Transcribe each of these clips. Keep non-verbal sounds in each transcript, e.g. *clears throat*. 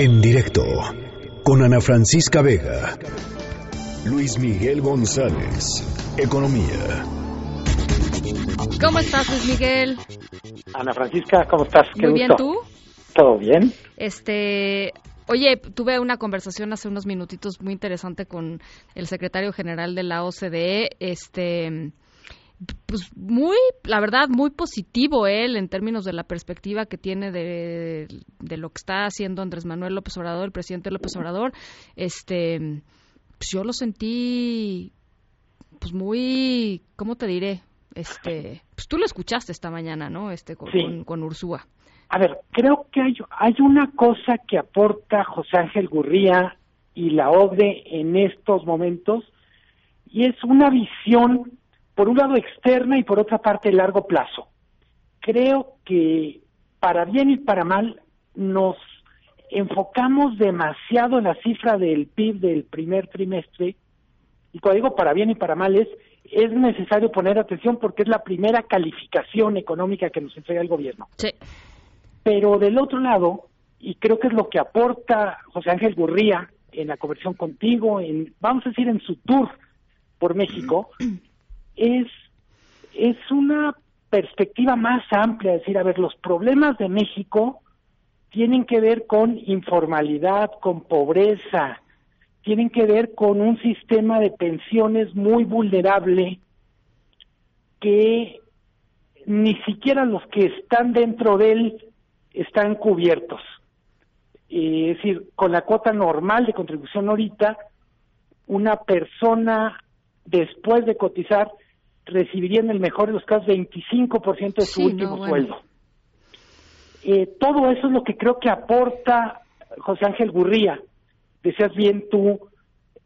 En directo con Ana Francisca Vega. Luis Miguel González. Economía. ¿Cómo estás, Luis Miguel? Ana Francisca, ¿cómo estás? Qué Muy bien, ¿tú? ¿Todo bien? Este, Oye, tuve una conversación hace unos minutitos muy interesante con el secretario general de la OCDE, este pues muy, la verdad, muy positivo él en términos de la perspectiva que tiene de, de, lo que está haciendo Andrés Manuel López Obrador, el presidente López Obrador. Este, pues yo lo sentí, pues muy, ¿cómo te diré? Este, pues tú lo escuchaste esta mañana, ¿no? Este, con, con, Ursúa. A ver, creo que hay, hay una cosa que aporta José Ángel Gurría y la ODE en estos momentos, y es una visión por un lado externa y por otra parte largo plazo. Creo que para bien y para mal nos enfocamos demasiado en la cifra del PIB del primer trimestre y cuando digo para bien y para mal es es necesario poner atención porque es la primera calificación económica que nos entrega el gobierno. Sí. Pero del otro lado, y creo que es lo que aporta José Ángel Gurría en la conversión contigo, en vamos a decir en su tour por México, *clears throat* es, es una perspectiva más amplia, es decir, a ver, los problemas de México tienen que ver con informalidad, con pobreza, tienen que ver con un sistema de pensiones muy vulnerable que ni siquiera los que están dentro de él están cubiertos. es decir, con la cuota normal de contribución ahorita, una persona después de cotizar recibiría en el mejor de los casos 25% de su último sueldo. Eh, todo eso es lo que creo que aporta José Ángel Gurría. Decías bien tú,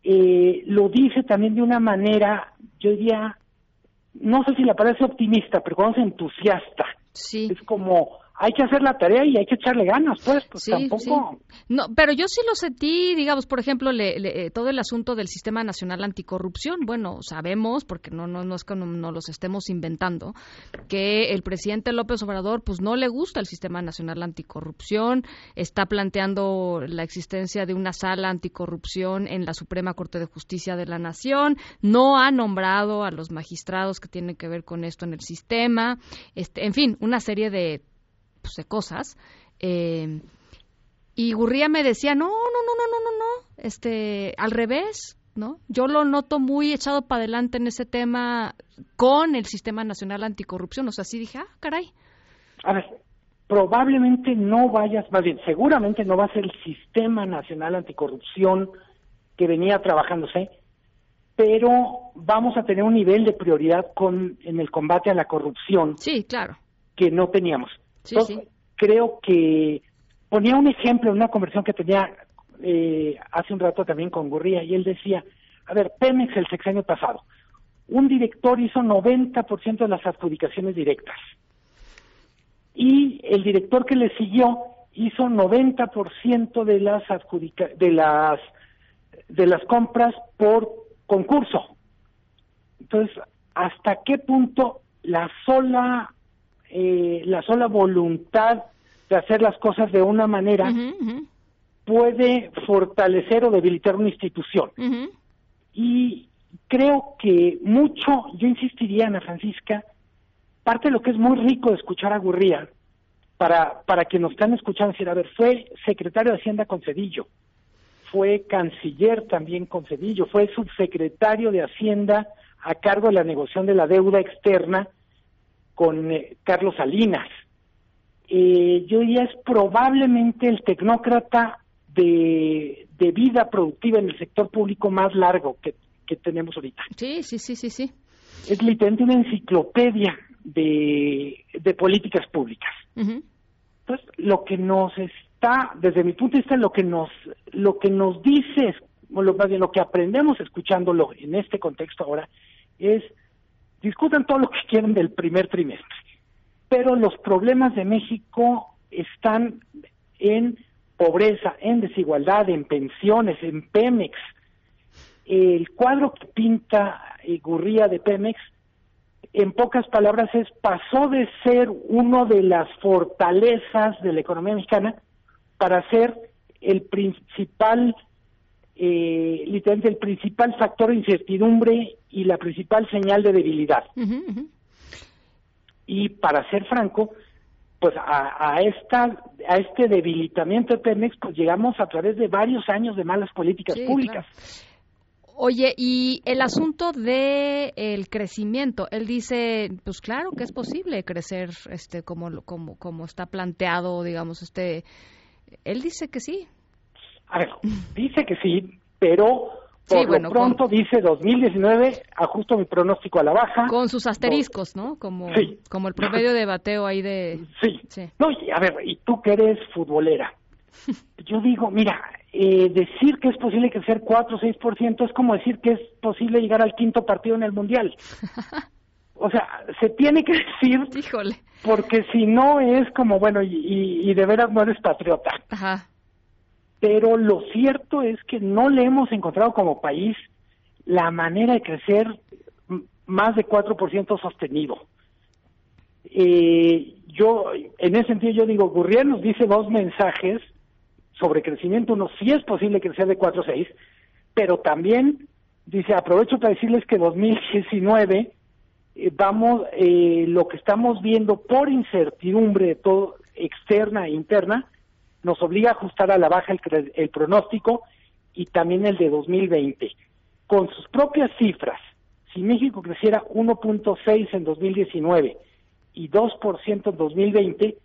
eh, lo dice también de una manera, yo diría, no sé si la parece optimista, pero cuando es entusiasta. Sí. Es como, hay que hacer la tarea y hay que echarle ganas, pues, pues tampoco. No, pero yo sí lo sentí, digamos, por ejemplo, le, eh, todo el asunto del Sistema Nacional Anticorrupción. Bueno, sabemos, porque no, no, no es que no, los estemos inventando, que el presidente López Obrador, pues no le gusta el Sistema Nacional Anticorrupción, está planteando la existencia de una sala anticorrupción en la Suprema Corte de Justicia de la Nación, no ha nombrado a los magistrados que tienen que ver con esto en el sistema, este, en fin, una serie de pues, de cosas. Eh, y Gurría me decía, no, no, no, no, no, no, no, este, al revés, ¿no? Yo lo noto muy echado para adelante en ese tema con el Sistema Nacional Anticorrupción, o sea, sí dije, ah, caray. A ver, probablemente no vayas, más bien, seguramente no va a ser el Sistema Nacional Anticorrupción que venía trabajándose, pero vamos a tener un nivel de prioridad con en el combate a la corrupción. Sí, claro. Que no teníamos. Sí, sí. Creo que ponía un ejemplo en una conversación que tenía eh, hace un rato también con Gurría y él decía, a ver, Pemex el sexenio pasado, un director hizo 90% de las adjudicaciones directas y el director que le siguió hizo 90% de las adjudica de las de las compras por concurso. Entonces, ¿hasta qué punto la sola eh, la sola voluntad de hacer las cosas de una manera puede fortalecer o debilitar una institución. Y creo que mucho, yo insistiría, Ana Francisca, parte de lo que es muy rico de escuchar a Gurría, para, para que nos están escuchando, decir, a ver, fue secretario de Hacienda con Cedillo, fue canciller también con Cedillo, fue subsecretario de Hacienda a cargo de la negociación de la deuda externa con eh, Carlos Salinas. Eh, yo diría es probablemente el tecnócrata de, de, vida productiva en el sector público más largo que, que tenemos ahorita. Sí, sí, sí, sí, sí. Es literalmente una enciclopedia de, de políticas públicas. Entonces, lo que nos está, desde mi punto de vista, lo que nos, lo que nos dice, o lo, más bien lo que aprendemos escuchándolo en este contexto ahora, es discutan todo lo que quieran del primer trimestre, pero los problemas de México están en pobreza, en desigualdad, en pensiones, en Pemex. El cuadro que pinta y Gurría de Pemex, en pocas palabras, es pasó de ser uno de las fortalezas de la economía mexicana para ser el principal, eh, literalmente el principal factor de incertidumbre y la principal señal de debilidad. Y para ser franco, pues a, a, esta a este debilitamiento de Pemex pues llegamos a través de varios años de malas políticas públicas. Oye, y el asunto de el crecimiento, él dice, pues claro que es posible crecer este como como como está planteado, digamos, este él dice que sí. A ver, dice que sí, pero por lo pronto dice 2019, ajusto mi pronóstico a la baja. Con sus asteriscos, ¿no? Como, como el promedio de bateo ahí de... Sí. sí. No, a ver, y tú que eres futbolera, *laughs* yo digo, mira, eh, decir que es posible crecer 4 o 6% es como decir que es posible llegar al quinto partido en el Mundial. *laughs* O sea, se tiene que decir, Híjole. porque si no es como, bueno, y, y de veras no eres patriota. Ajá pero lo cierto es que no le hemos encontrado como país la manera de crecer más de 4% sostenido. Eh, yo, en ese sentido, yo digo, Gurriel nos dice dos mensajes sobre crecimiento. Uno, sí es posible crecer de 4 a 6, pero también dice, aprovecho para decirles que 2019 eh, vamos, eh, lo que estamos viendo por incertidumbre todo externa e interna, nos obliga a ajustar a la baja el, pronóstico y también el de 2020. Con sus propias cifras, si México creciera 1.6 en 2019 y 2% en 2020,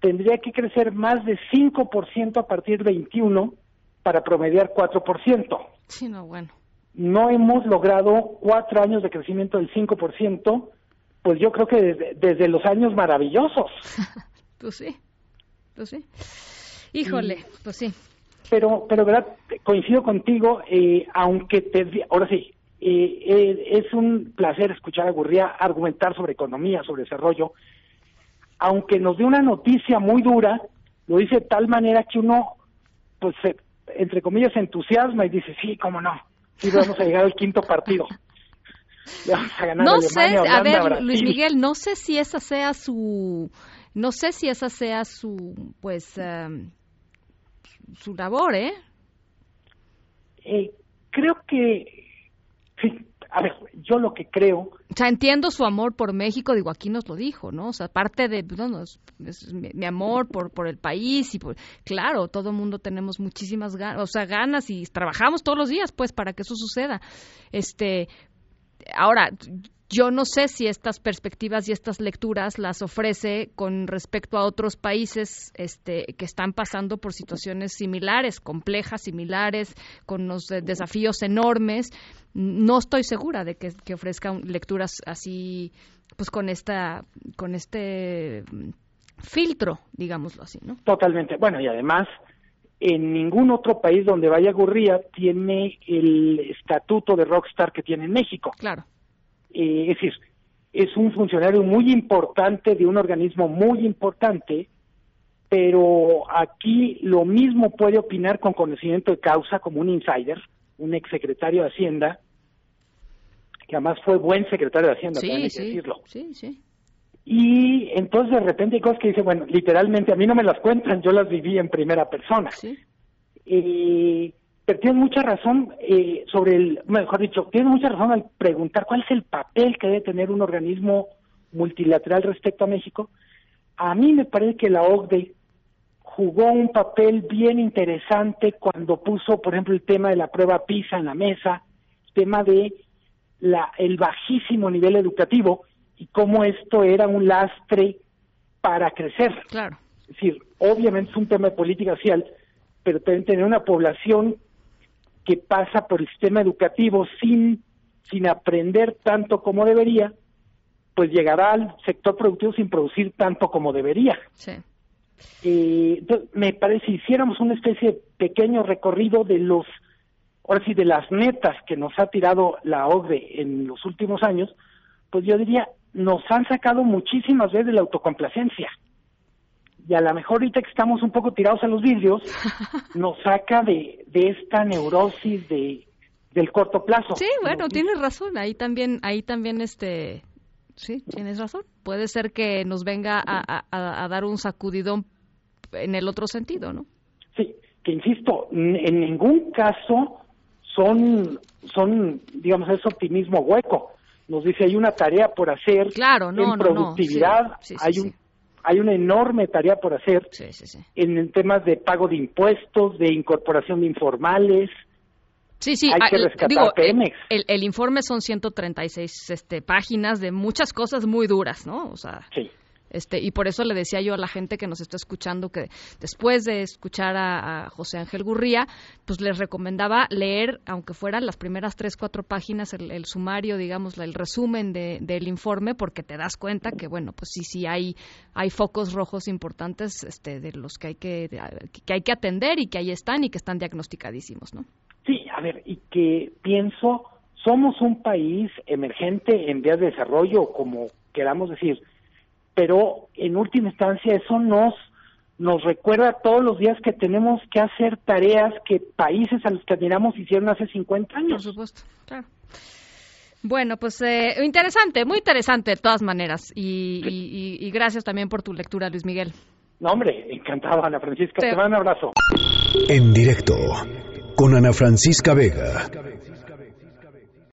tendría que crecer más de 5% a partir de 21 para promediar 4%. Sí, no, bueno. No hemos logrado cuatro años de crecimiento del 5%, pues yo creo que desde, desde los años maravillosos. *laughs* pues sí, pues sí. Híjole, pues sí. Pero, pero verdad, coincido contigo, eh, aunque te, ahora sí, eh, eh, es un placer escuchar a Gurría argumentar sobre economía, sobre desarrollo, aunque nos dé una noticia muy dura, lo dice de tal manera que uno, pues, entre comillas, se entusiasma y dice, sí, cómo no, sí vamos a llegar al quinto partido. *laughs* no sé, a ver, Luis Miguel, no sé si esa sea su, no sé si esa sea su, pues, em, su labor, ¿eh? ¿eh? creo que, a ver, yo lo que creo... O sea, entiendo su amor por México, digo, aquí nos lo dijo, ¿no? O sea, parte de, no, no es, mi, amor por, por el país y por, claro, todo el mundo tenemos muchísimas ganas, o sea, ganas y trabajamos todos los días, pues, para que eso suceda. Este, ahora, yo no sé si estas perspectivas y estas lecturas las ofrece con respecto a otros países este, que están pasando por situaciones similares, complejas, similares, con unos desafíos enormes. No estoy segura de que, que ofrezca lecturas así, pues con esta, con este mm, filtro, digámoslo así, ¿no? Totalmente. Bueno, y además en ningún otro país donde vaya Gurría tiene el estatuto de rockstar que tiene en México. Claro. Eh, es decir, es un funcionario muy importante de un organismo muy importante, pero aquí lo mismo puede opinar con conocimiento de causa como un insider, un exsecretario de Hacienda, que además fue buen secretario de Hacienda, sí, sí, decirlo. Sí, sí. Y entonces de repente hay cosas que dice, bueno, literalmente a mí no me las cuentan, yo las viví en primera persona. Sí. Eh, pero tiene mucha razón eh, sobre el, mejor dicho, tiene mucha razón al preguntar cuál es el papel que debe tener un organismo multilateral respecto a México. A mí me parece que la OCDE jugó un papel bien interesante cuando puso, por ejemplo, el tema de la prueba PISA en la mesa, el tema de la, el bajísimo nivel educativo y cómo esto era un lastre para crecer. Claro. Es decir, obviamente es un tema de política social, pero también tener una población que pasa por el sistema educativo sin, sin aprender tanto como debería, pues llegará al sector productivo sin producir tanto como debería. Sí. Eh, entonces, me parece, si hiciéramos una especie de pequeño recorrido de los, ahora sí, de las metas que nos ha tirado la OCDE en los últimos años, pues yo diría, nos han sacado muchísimas veces de la autocomplacencia y a lo mejor ahorita que estamos un poco tirados a los vidrios, *laughs* nos saca de, de esta neurosis de del corto plazo. Sí, bueno, tienes razón, ahí también, ahí también este, sí, tienes razón. Puede ser que nos venga a, a, dar un sacudidón en el otro sentido, ¿no? Sí, que insisto, en ningún caso son, son, digamos, es optimismo hueco. Nos dice hay una tarea por hacer claro, en productividad, hay un hay una enorme tarea por hacer en temas de pago de impuestos, de incorporación de informales, Sí, sí, hay que ah, rescatar Pemex. El, el, informe son 136 este, páginas de muchas cosas muy duras, ¿no? O sea, sí. Este, y por eso le decía yo a la gente que nos está escuchando que después de escuchar a, José Ángel Gurría, pues les recomendaba leer, aunque fueran las primeras tres, cuatro páginas, el, sumario, digamos, el resumen de, del informe, porque te das cuenta que, bueno, pues sí, sí hay, hay focos rojos importantes este, de los que hay que, que hay que atender y que ahí están y que están diagnosticadísimos, ¿no? Sí, a ver, y que pienso, somos un país emergente en vías de desarrollo, como queramos decir, pero en última instancia eso nos nos recuerda todos los días que tenemos que hacer tareas que países a los que admiramos hicieron hace 50 años. Por supuesto, claro. Bueno, pues eh, interesante, muy interesante de todas maneras. Y, gracias también por tu lectura, Luis Miguel. No, hombre, encantado, Ana Francisca. Te, te mando un abrazo. En directo, con Ana Francisca Vega.